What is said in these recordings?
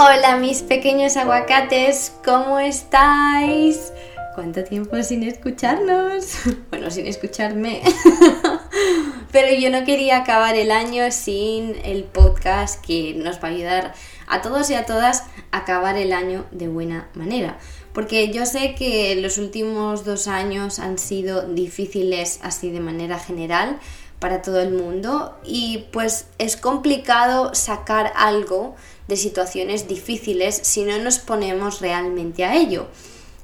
Hola mis pequeños aguacates, ¿cómo estáis? ¿Cuánto tiempo sin escucharnos? Bueno, sin escucharme. Pero yo no quería acabar el año sin el podcast que nos va a ayudar a todos y a todas a acabar el año de buena manera. Porque yo sé que los últimos dos años han sido difíciles así de manera general para todo el mundo y pues es complicado sacar algo de situaciones difíciles si no nos ponemos realmente a ello.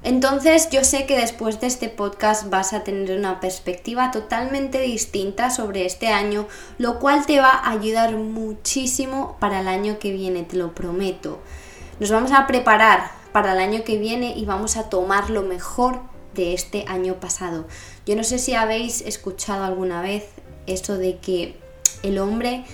Entonces yo sé que después de este podcast vas a tener una perspectiva totalmente distinta sobre este año, lo cual te va a ayudar muchísimo para el año que viene, te lo prometo. Nos vamos a preparar para el año que viene y vamos a tomar lo mejor de este año pasado. Yo no sé si habéis escuchado alguna vez eso de que el hombre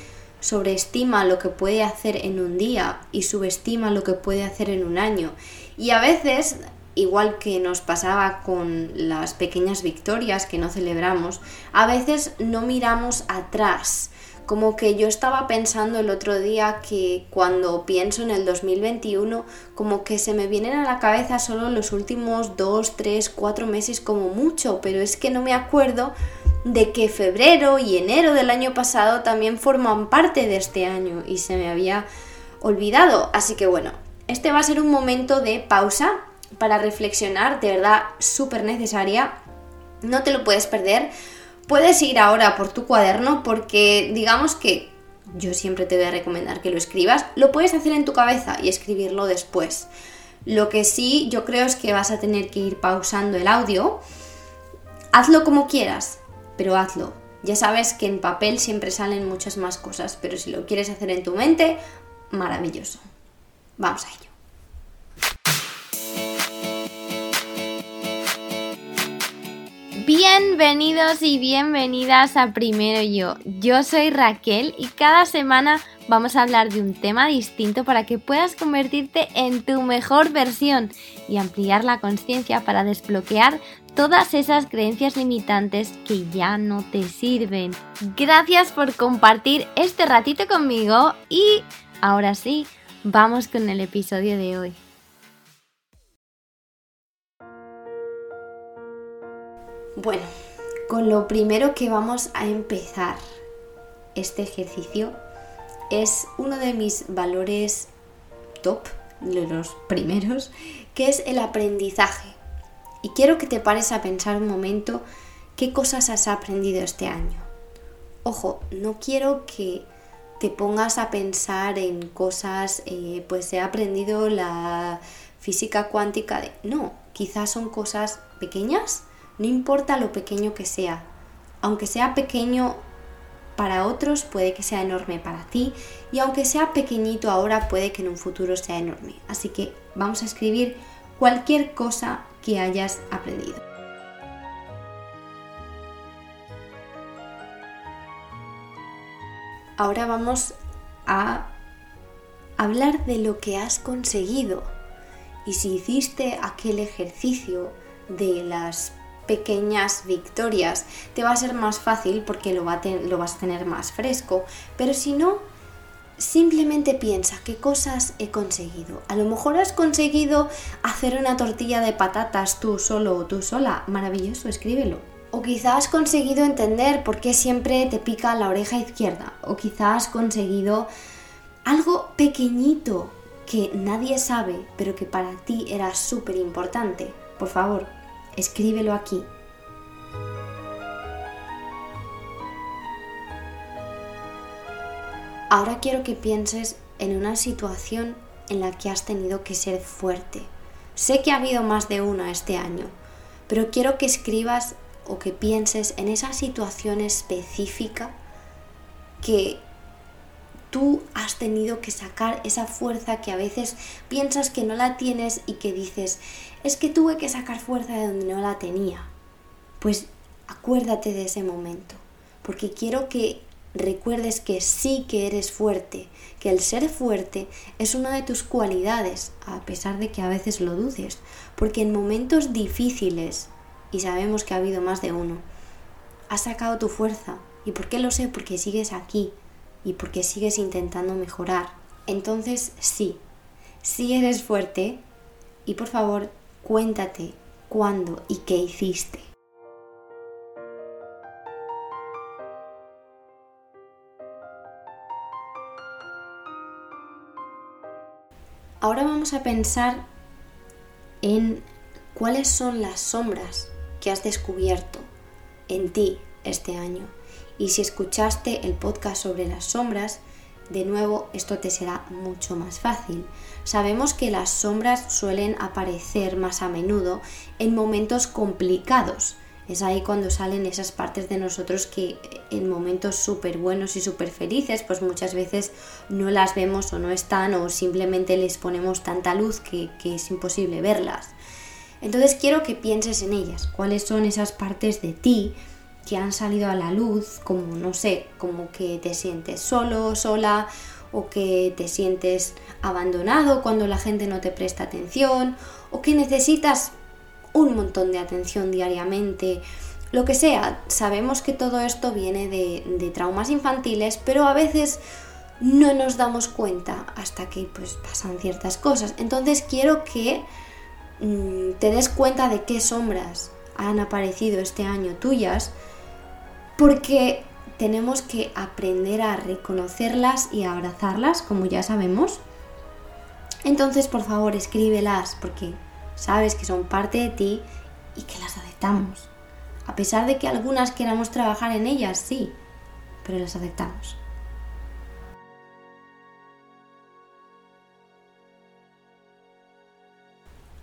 sobreestima lo que puede hacer en un día y subestima lo que puede hacer en un año. Y a veces, igual que nos pasaba con las pequeñas victorias que no celebramos, a veces no miramos atrás. Como que yo estaba pensando el otro día que cuando pienso en el 2021, como que se me vienen a la cabeza solo los últimos dos, tres, cuatro meses como mucho, pero es que no me acuerdo de que febrero y enero del año pasado también forman parte de este año y se me había olvidado. Así que bueno, este va a ser un momento de pausa para reflexionar, de verdad súper necesaria. No te lo puedes perder. Puedes ir ahora por tu cuaderno porque digamos que yo siempre te voy a recomendar que lo escribas. Lo puedes hacer en tu cabeza y escribirlo después. Lo que sí yo creo es que vas a tener que ir pausando el audio. Hazlo como quieras pero hazlo. Ya sabes que en papel siempre salen muchas más cosas, pero si lo quieres hacer en tu mente, maravilloso. Vamos a ello. Bienvenidos y bienvenidas a Primero Yo. Yo soy Raquel y cada semana vamos a hablar de un tema distinto para que puedas convertirte en tu mejor versión y ampliar la conciencia para desbloquear todas esas creencias limitantes que ya no te sirven. Gracias por compartir este ratito conmigo y ahora sí, vamos con el episodio de hoy. Bueno, con lo primero que vamos a empezar este ejercicio es uno de mis valores top, de los primeros, que es el aprendizaje. Y quiero que te pares a pensar un momento qué cosas has aprendido este año. Ojo, no quiero que te pongas a pensar en cosas, eh, pues he aprendido la física cuántica de... No, quizás son cosas pequeñas, no importa lo pequeño que sea. Aunque sea pequeño para otros, puede que sea enorme para ti. Y aunque sea pequeñito ahora, puede que en un futuro sea enorme. Así que vamos a escribir cualquier cosa que hayas aprendido. Ahora vamos a hablar de lo que has conseguido. Y si hiciste aquel ejercicio de las pequeñas victorias, te va a ser más fácil porque lo, lo vas a tener más fresco. Pero si no, simplemente piensa qué cosas he conseguido. A lo mejor has conseguido hacer una tortilla de patatas tú solo o tú sola. Maravilloso, escríbelo. O quizás has conseguido entender por qué siempre te pica la oreja izquierda. O quizás has conseguido algo pequeñito que nadie sabe, pero que para ti era súper importante. Por favor, escríbelo aquí. Ahora quiero que pienses en una situación en la que has tenido que ser fuerte. Sé que ha habido más de una este año, pero quiero que escribas o que pienses en esa situación específica que tú has tenido que sacar esa fuerza que a veces piensas que no la tienes y que dices, es que tuve que sacar fuerza de donde no la tenía. Pues acuérdate de ese momento, porque quiero que recuerdes que sí que eres fuerte, que el ser fuerte es una de tus cualidades, a pesar de que a veces lo dudes, porque en momentos difíciles, y sabemos que ha habido más de uno, has sacado tu fuerza. ¿Y por qué lo sé? Porque sigues aquí y porque sigues intentando mejorar. Entonces sí, si eres fuerte y por favor cuéntate cuándo y qué hiciste. Ahora vamos a pensar en cuáles son las sombras que has descubierto en ti este año. Y si escuchaste el podcast sobre las sombras, de nuevo esto te será mucho más fácil. Sabemos que las sombras suelen aparecer más a menudo en momentos complicados. Es ahí cuando salen esas partes de nosotros que en momentos súper buenos y súper felices, pues muchas veces no las vemos o no están o simplemente les ponemos tanta luz que, que es imposible verlas. Entonces quiero que pienses en ellas, cuáles son esas partes de ti que han salido a la luz, como no sé, como que te sientes solo, sola, o que te sientes abandonado cuando la gente no te presta atención, o que necesitas un montón de atención diariamente, lo que sea. Sabemos que todo esto viene de, traumas infantiles, pero a veces no nos damos cuenta hasta que pues pasan ciertas cosas. Entonces quiero que mm, te des cuenta de qué sombras han aparecido este año tuyas porque tenemos que aprender a reconocerlas y a abrazarlas, como ya sabemos. Entonces, por favor, escríbelas porque sabes que son parte de ti y que las aceptamos. A pesar de que algunas queramos trabajar en ellas, sí, pero las aceptamos.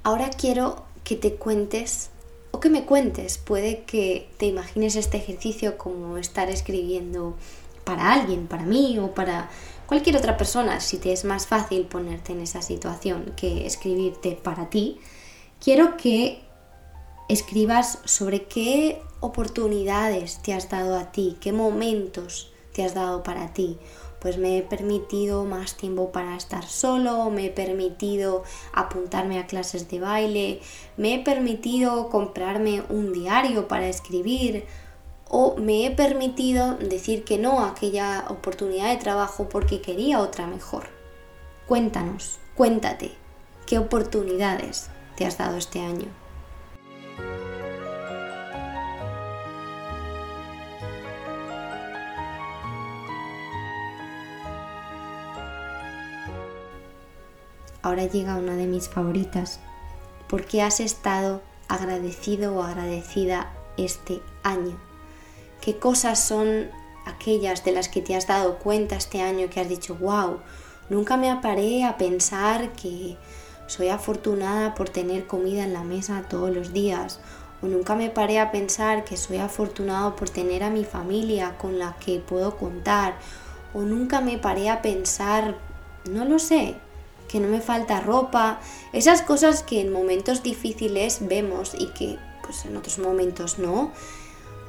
Ahora quiero que te cuentes o que me cuentes. Puede que te imagines este ejercicio como estar escribiendo para alguien, para mí o para cualquier otra persona, si te es más fácil ponerte en esa situación que escribirte para ti, quiero que escribas sobre qué oportunidades te has dado a ti, qué momentos te has dado para ti pues me he permitido más tiempo para estar solo, me he permitido apuntarme a clases de baile, me he permitido comprarme un diario para escribir o me he permitido decir que no a aquella oportunidad de trabajo porque quería otra mejor. Cuéntanos, cuéntate, ¿qué oportunidades te has dado este año? ahora llega una de mis favoritas, porque has estado agradecido o agradecida este año. ¿Qué cosas son aquellas de las que te has dado cuenta este año que has dicho, wow, nunca me aparé a pensar que soy afortunada por tener comida en la mesa todos los días? O nunca me paré a pensar que soy afortunado por tener a mi familia con la que puedo contar. O nunca me paré a pensar, no lo sé, que no me falta ropa, esas cosas que en momentos difíciles vemos y que pues en otros momentos no.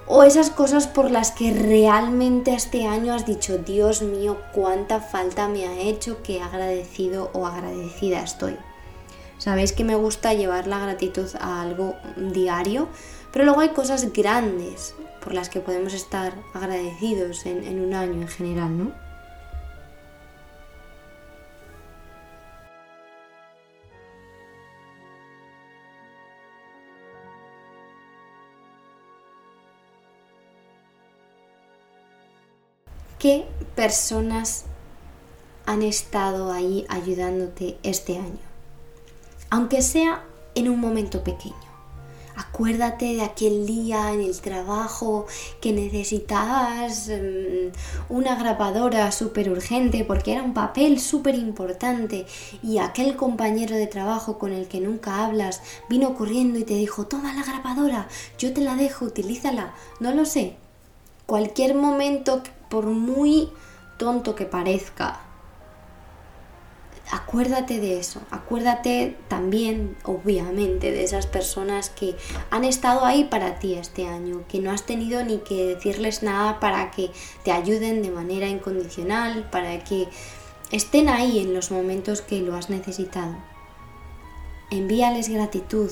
O esas cosas por las que realmente este año has dicho, Dios mío, cuánta falta me ha hecho, que agradecido o agradecida estoy. Sabéis que me gusta llevar la gratitud a algo diario, pero luego hay cosas grandes por las que podemos estar agradecidos en, un año en general, ¿no? ¿Qué personas han estado ahí ayudándote este año? Aunque sea en un momento pequeño. Acuérdate de aquel día en el trabajo que necesitabas mm, una grabadora súper urgente porque era un papel súper importante y aquel compañero de trabajo con el que nunca hablas vino corriendo y te dijo, toma la grabadora, yo te la dejo, utilízala. No lo sé. Cualquier momento por muy tonto que parezca, acuérdate de eso, acuérdate también, obviamente, de esas personas que han estado ahí para ti este año, que no has tenido ni que decirles nada para que te ayuden de manera incondicional, para que estén ahí en los momentos que lo has necesitado. Envíales gratitud,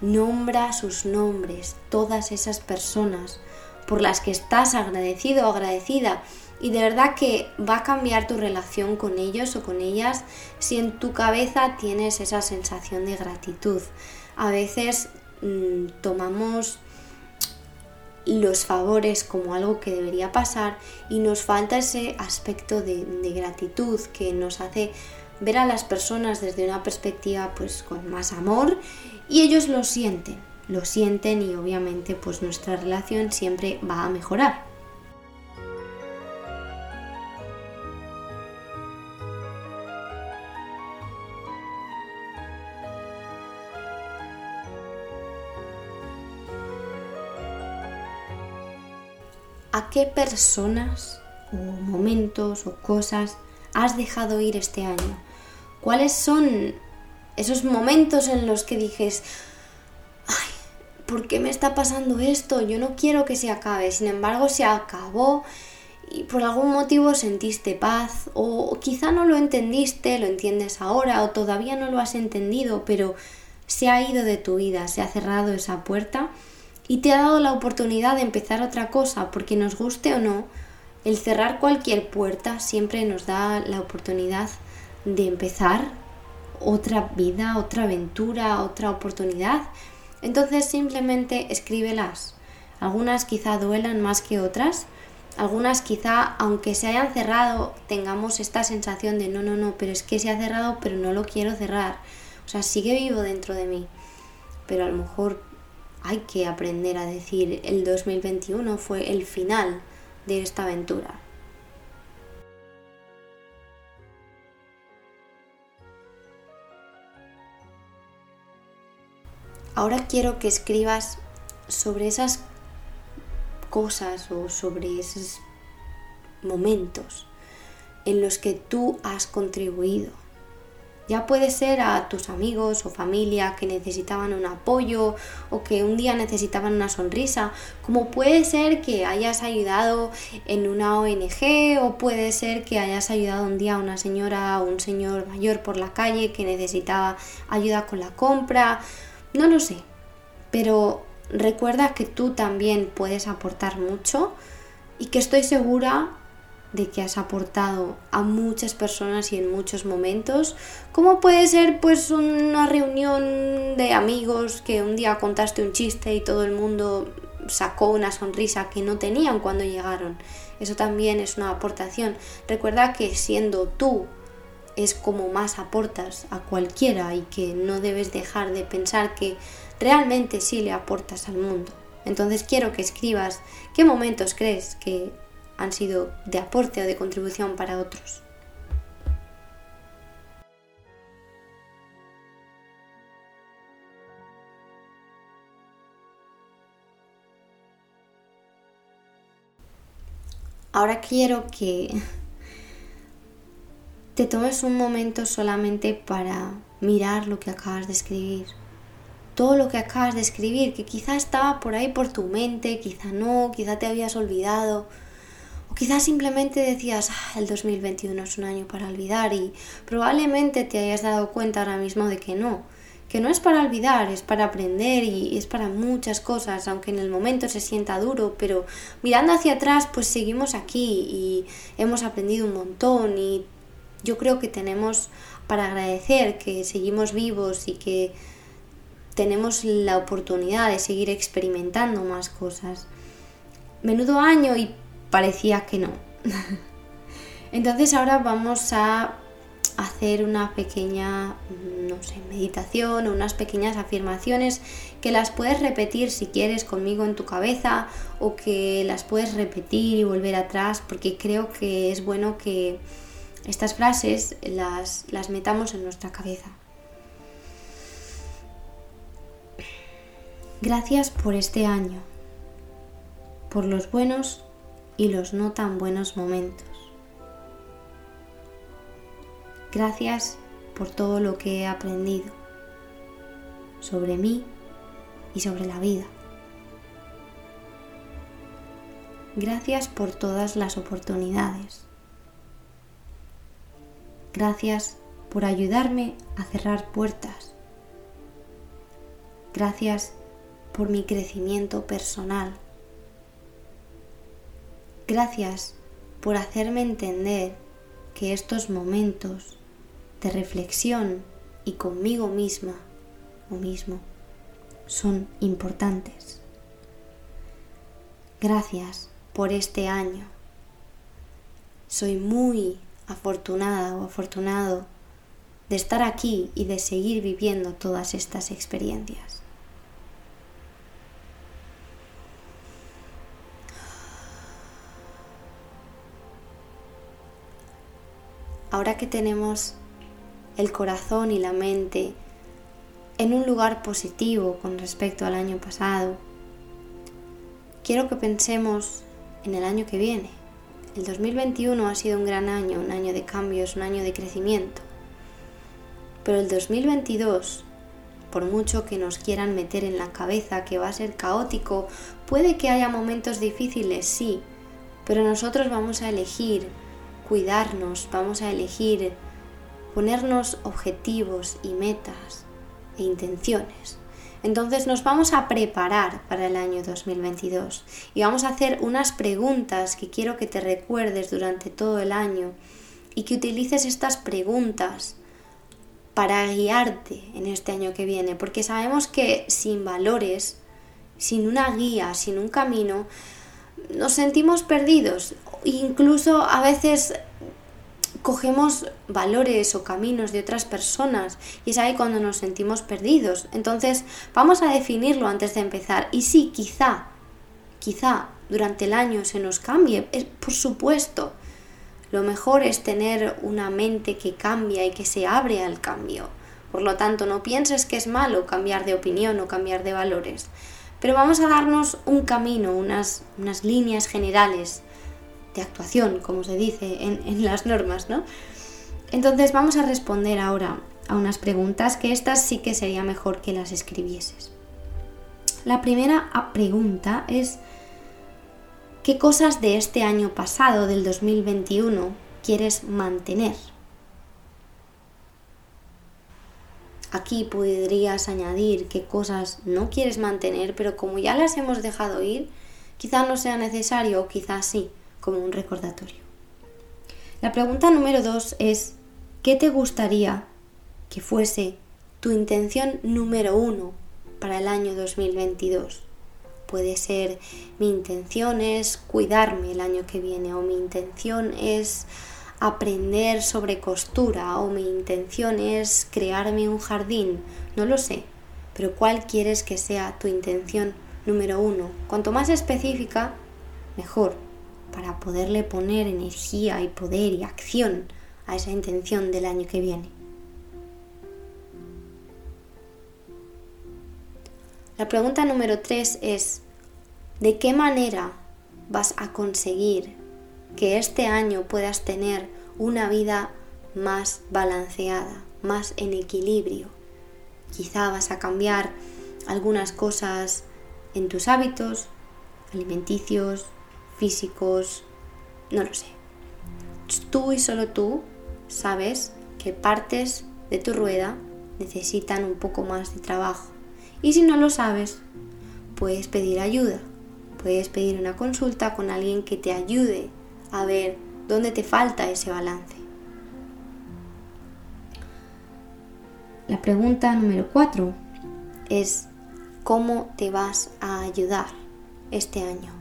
nombra sus nombres, todas esas personas por las que estás agradecido o agradecida. Y de verdad que va a cambiar tu relación con ellos o con ellas si en tu cabeza tienes esa sensación de gratitud. A veces mm, tomamos los favores como algo que debería pasar y nos falta ese aspecto de, de, gratitud que nos hace ver a las personas desde una perspectiva pues con más amor y ellos lo sienten, lo sienten y obviamente pues nuestra relación siempre va a mejorar. ¿A qué personas o momentos o cosas has dejado ir este año? ¿Cuáles son esos momentos en los que dijes, ay, ¿por qué me está pasando esto? Yo no quiero que se acabe. Sin embargo, se acabó y por algún motivo sentiste paz o quizá no lo entendiste, lo entiendes ahora o todavía no lo has entendido, pero se ha ido de tu vida, se ha cerrado esa puerta y te ha dado la oportunidad de empezar otra cosa, porque nos guste o no, el cerrar cualquier puerta siempre nos da la oportunidad de empezar otra vida, otra aventura, otra oportunidad. Entonces simplemente escríbelas. Algunas quizá duelan más que otras. Algunas quizá, aunque se hayan cerrado, tengamos esta sensación de no, no, no, pero es que se ha cerrado, pero no lo quiero cerrar. O sea, sigue vivo dentro de mí. Pero a lo mejor hay que aprender a decir el 2021 fue el final de esta aventura. Ahora quiero que escribas sobre esas cosas o sobre esos momentos en los que tú has contribuido ya puede ser a tus amigos o familia que necesitaban un apoyo o que un día necesitaban una sonrisa, como puede ser que hayas ayudado en una ONG o puede ser que hayas ayudado un día a una señora o un señor mayor por la calle que necesitaba ayuda con la compra, no lo sé, pero recuerda que tú también puedes aportar mucho y que estoy segura de que has aportado a muchas personas y en muchos momentos, como puede ser pues una reunión de amigos que un día contaste un chiste y todo el mundo sacó una sonrisa que no tenían cuando llegaron. Eso también es una aportación. Recuerda que siendo tú es como más aportas a cualquiera y que no debes dejar de pensar que realmente sí le aportas al mundo. Entonces quiero que escribas qué momentos crees que han sido de aporte o de contribución para otros. Ahora quiero que te tomes un momento solamente para mirar lo que acabas de escribir. Todo lo que acabas de escribir, que quizá estaba por ahí por tu mente, quizá no, quizá te habías olvidado o quizás simplemente decías, ah, el 2021 es un año para olvidar y probablemente te hayas dado cuenta ahora mismo de que no, que no es para olvidar, es para aprender y es para muchas cosas, aunque en el momento se sienta duro, pero mirando hacia atrás pues seguimos aquí y hemos aprendido un montón y yo creo que tenemos para agradecer que seguimos vivos y que tenemos la oportunidad de seguir experimentando más cosas. Menudo año y parecía que no. Entonces ahora vamos a hacer una pequeña, no sé, meditación o unas pequeñas afirmaciones que las puedes repetir si quieres conmigo en tu cabeza o que las puedes repetir y volver atrás porque creo que es bueno que estas frases las, las metamos en nuestra cabeza. Gracias por este año, por los buenos y los no tan buenos momentos. Gracias por todo lo que he aprendido sobre mí y sobre la vida. Gracias por todas las oportunidades. Gracias por ayudarme a cerrar puertas. Gracias por mi crecimiento personal Gracias por hacerme entender que estos momentos de reflexión y conmigo misma o mismo son importantes. Gracias por este año. Soy muy afortunada o afortunado de estar aquí y de seguir viviendo todas estas experiencias. Que tenemos el corazón y la mente en un lugar positivo con respecto al año pasado, quiero que pensemos en el año que viene. El 2021 ha sido un gran año, un año de cambios, un año de crecimiento. Pero el 2022, por mucho que nos quieran meter en la cabeza que va a ser caótico, puede que haya momentos difíciles, sí, pero nosotros vamos a elegir cuidarnos, vamos a elegir ponernos objetivos y metas e intenciones. Entonces nos vamos a preparar para el año 2022 y vamos a hacer unas preguntas que quiero que te recuerdes durante todo el año y que utilices estas preguntas para guiarte en este año que viene, porque sabemos que sin valores, sin una guía, sin un camino, nos sentimos perdidos. Incluso a veces cogemos valores o caminos de otras personas y es ahí cuando nos sentimos perdidos. Entonces vamos a definirlo antes de empezar. Y sí, quizá, quizá durante el año se nos cambie, por supuesto. Lo mejor es tener una mente que cambia y que se abre al cambio. Por lo tanto, no pienses que es malo cambiar de opinión o cambiar de valores. Pero vamos a darnos un camino, unas, unas líneas generales de actuación, como se dice en, las normas, ¿no? Entonces vamos a responder ahora a unas preguntas que estas sí que sería mejor que las escribieses. La primera pregunta es ¿Qué cosas de este año pasado, del 2021, quieres mantener? Aquí podrías añadir qué cosas no quieres mantener, pero como ya las hemos dejado ir, quizá no sea necesario o quizá sí, como un recordatorio. La pregunta número dos es, ¿qué te gustaría que fuese tu intención número uno para el año 2022? Puede ser mi intención es cuidarme el año que viene o mi intención es aprender sobre costura o mi intención es crearme un jardín. No lo sé, pero ¿cuál quieres que sea tu intención número uno? Cuanto más específica, mejor, para poderle poner energía y poder y acción a esa intención del año que viene. La pregunta número tres es, ¿de qué manera vas a conseguir que este año puedas tener una vida más balanceada, más en equilibrio? Quizá vas a cambiar algunas cosas en tus hábitos alimenticios, físicos, no lo sé. Tú y solo tú sabes que partes de tu rueda necesitan un poco más de trabajo y si no lo sabes, puedes pedir ayuda. Puedes pedir una consulta con alguien que te ayude a ver dónde te falta ese balance. La pregunta número cuatro es ¿cómo te vas a ayudar este año?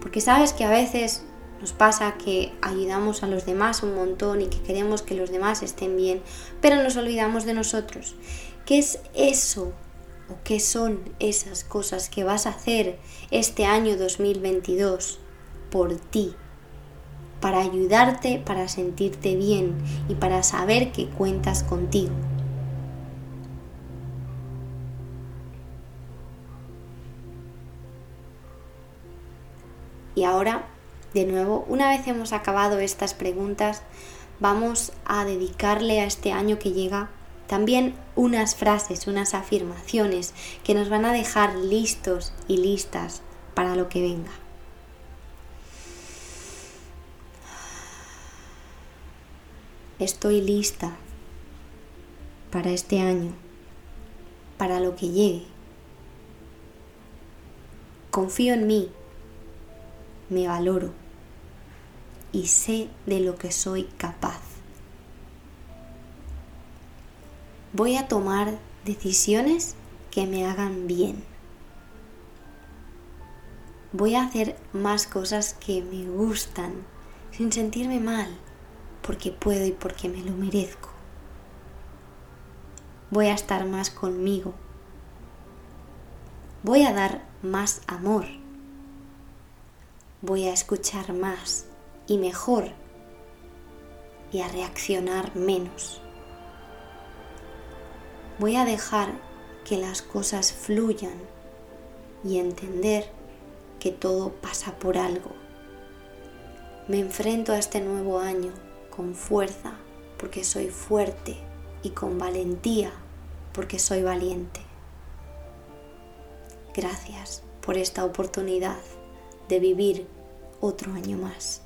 Porque sabes que a veces nos pasa que ayudamos a los demás un montón y que queremos que los demás estén bien, pero nos olvidamos de nosotros. ¿Qué es eso o qué son esas cosas que vas a hacer este año 2022 por ti, para ayudarte, para sentirte bien y para saber que cuentas contigo. Y ahora, de nuevo, una vez hemos acabado estas preguntas, vamos a dedicarle a este año que llega también unas frases, unas afirmaciones que nos van a dejar listos y listas para lo que venga. Estoy lista para este año, para lo que llegue. Confío en mí, me valoro, y sé de lo que soy capaz. Voy a tomar decisiones que me hagan bien. Voy a hacer más cosas que me gustan sin sentirme mal, porque puedo y porque me lo merezco. Voy a estar más conmigo. Voy a dar más amor. Voy a escuchar más y mejor y a reaccionar menos. Voy a dejar que las cosas fluyan y entender que todo pasa por algo. Me enfrento a este nuevo año con fuerza porque soy fuerte y con valentía porque soy valiente. Gracias por esta oportunidad de vivir otro año más.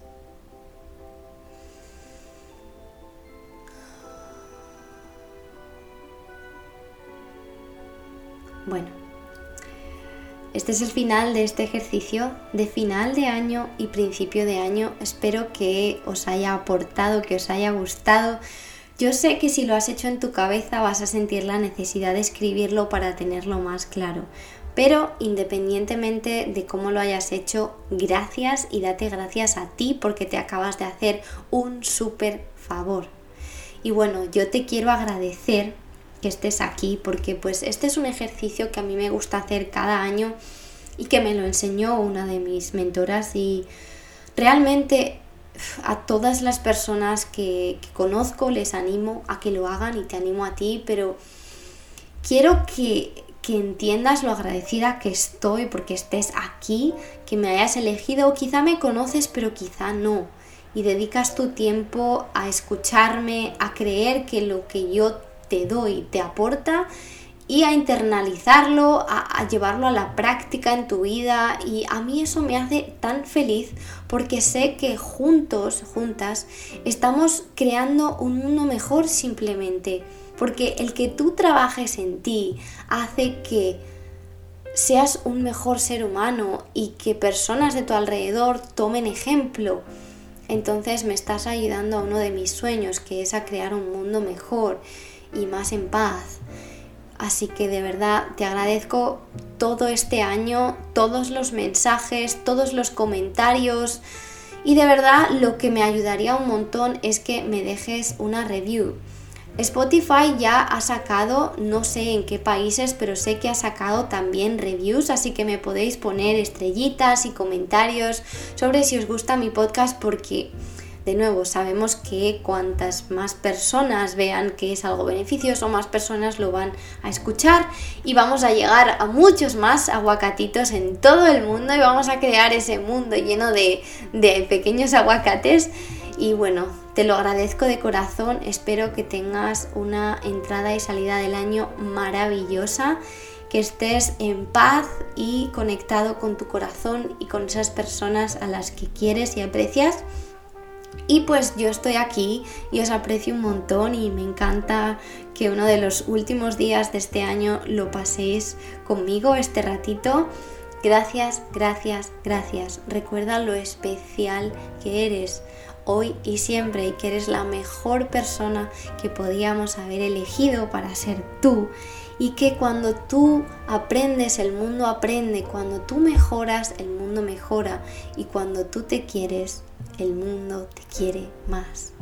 Bueno, este es el final de este ejercicio de final de año y principio de año. Espero que os haya aportado, que os haya gustado. Yo sé que si lo has hecho en tu cabeza vas a sentir la necesidad de escribirlo para tenerlo más claro. Pero independientemente de cómo lo hayas hecho, gracias y date gracias a ti porque te acabas de hacer un súper favor. Y bueno, yo te quiero agradecer que estés aquí, porque pues este es un ejercicio que a mí me gusta hacer cada año y que me lo enseñó una de mis mentoras y realmente a todas las personas que, que conozco les animo a que lo hagan y te animo a ti, pero quiero que, que entiendas lo agradecida que estoy porque estés aquí, que me hayas elegido. O quizá me conoces pero quizá no. Y dedicas tu tiempo a escucharme, a creer que lo que yo te doy, te aporta y a internalizarlo, a, llevarlo a la práctica en tu vida. Y a mí eso me hace tan feliz porque sé que juntos, juntas, estamos creando un mundo mejor simplemente, porque el que tú trabajes en ti hace que seas un mejor ser humano y que personas de tu alrededor tomen ejemplo. Entonces me estás ayudando a uno de mis sueños, que es a crear un mundo mejor y más en paz. Así que de verdad te agradezco todo este año, todos los mensajes, todos los comentarios y de verdad lo que me ayudaría un montón es que me dejes una review. Spotify ya ha sacado, no sé en qué países, pero sé que ha sacado también reviews, así que me podéis poner estrellitas y comentarios sobre si os gusta mi podcast porque de nuevo, sabemos que cuantas más personas vean que es algo beneficioso, más personas lo van a escuchar y vamos a llegar a muchos más aguacatitos en todo el mundo y vamos a crear ese mundo lleno de, de pequeños aguacates. Y bueno, te lo agradezco de corazón, espero que tengas una entrada y salida del año maravillosa que estés en paz y conectado con tu corazón y con esas personas a las que quieres y aprecias. Y pues yo estoy aquí y os aprecio un montón y me encanta que uno de los últimos días de este año lo paséis conmigo este ratito. Gracias, gracias, gracias. Recuerda lo especial que eres hoy y siempre y que eres la mejor persona que podíamos haber elegido para ser tú. Y que cuando tú aprendes el mundo aprende, cuando tú mejoras el mundo mejora. Y cuando tú te quieres el mundo te quiere más.